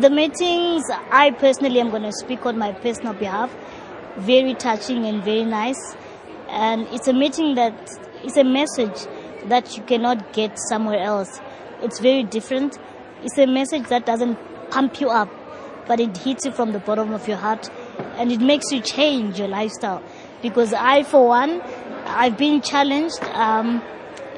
the meetings, I personally am going to speak on my personal behalf. Very touching and very nice. And it's a meeting that, it's a message that you cannot get somewhere else. It's very different. It's a message that doesn't pump you up, but it hits you from the bottom of your heart and it makes you change your lifestyle. Because I, for one, I've been challenged um,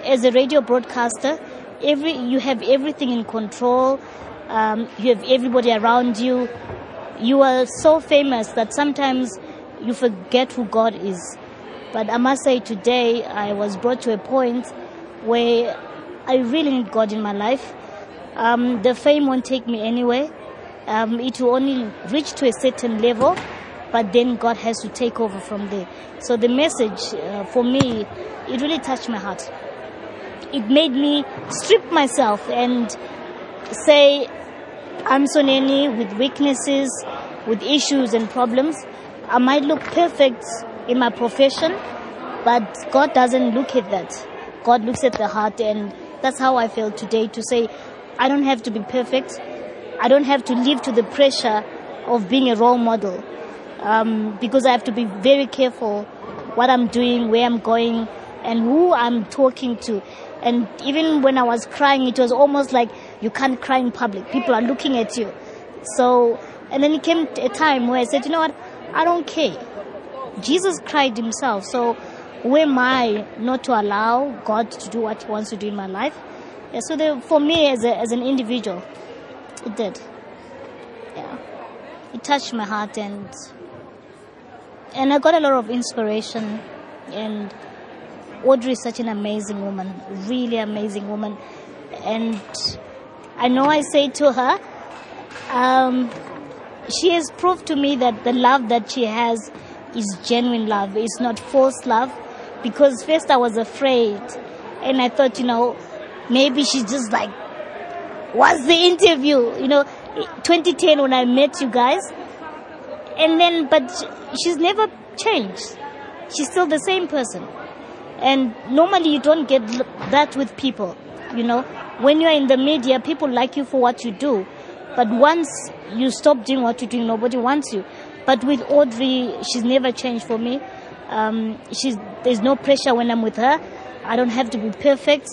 as a radio broadcaster. Every you have everything in control. Um, you have everybody around you. You are so famous that sometimes you forget who God is. But I must say, today I was brought to a point where I really need God in my life. Um, the fame won't take me anywhere. Um, it will only reach to a certain level, but then God has to take over from there. So the message uh, for me, it really touched my heart. It made me strip myself and say, I'm Soneni with weaknesses, with issues and problems. I might look perfect in my profession, but God doesn't look at that. God looks at the heart and that's how I feel today to say, I don't have to be perfect. I don't have to live to the pressure of being a role model. Um, because I have to be very careful what I'm doing, where I'm going, and who I'm talking to. And even when I was crying, it was almost like you can't cry in public. People are looking at you. So, and then it came a time where I said, you know what? I don't care. Jesus cried himself. So, who am I not to allow God to do what He wants to do in my life? Yeah, so, the, for me as, a, as an individual, it did. Yeah. It touched my heart and and I got a lot of inspiration and Audrey is such an amazing woman, really amazing woman. And I know I say to her, um, she has proved to me that the love that she has is genuine love. It's not false love. Because first I was afraid and I thought, you know, maybe she's just like, what's the interview? You know, 2010 when I met you guys. And then, but she's never changed. She's still the same person. And normally you don't get that with people, you know. When you're in the media, people like you for what you do. But once you stop doing what you're doing, nobody wants you. But with Audrey, she's never changed for me. Um, she's, there's no pressure when I'm with her. I don't have to be perfect.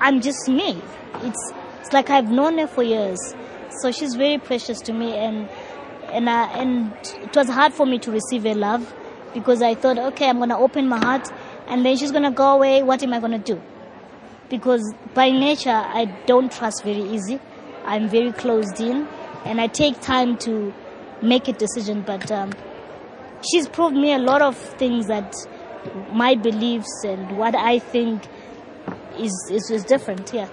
I'm just me. It's, it's like I've known her for years. So she's very precious to me and, and, uh, and it was hard for me to receive her love because I thought, okay, I'm going to open my heart and then she's going to go away. What am I going to do? Because by nature, I don't trust very easy. I'm very closed in and I take time to make a decision. But um, she's proved me a lot of things that my beliefs and what I think is, is, is different. Yeah.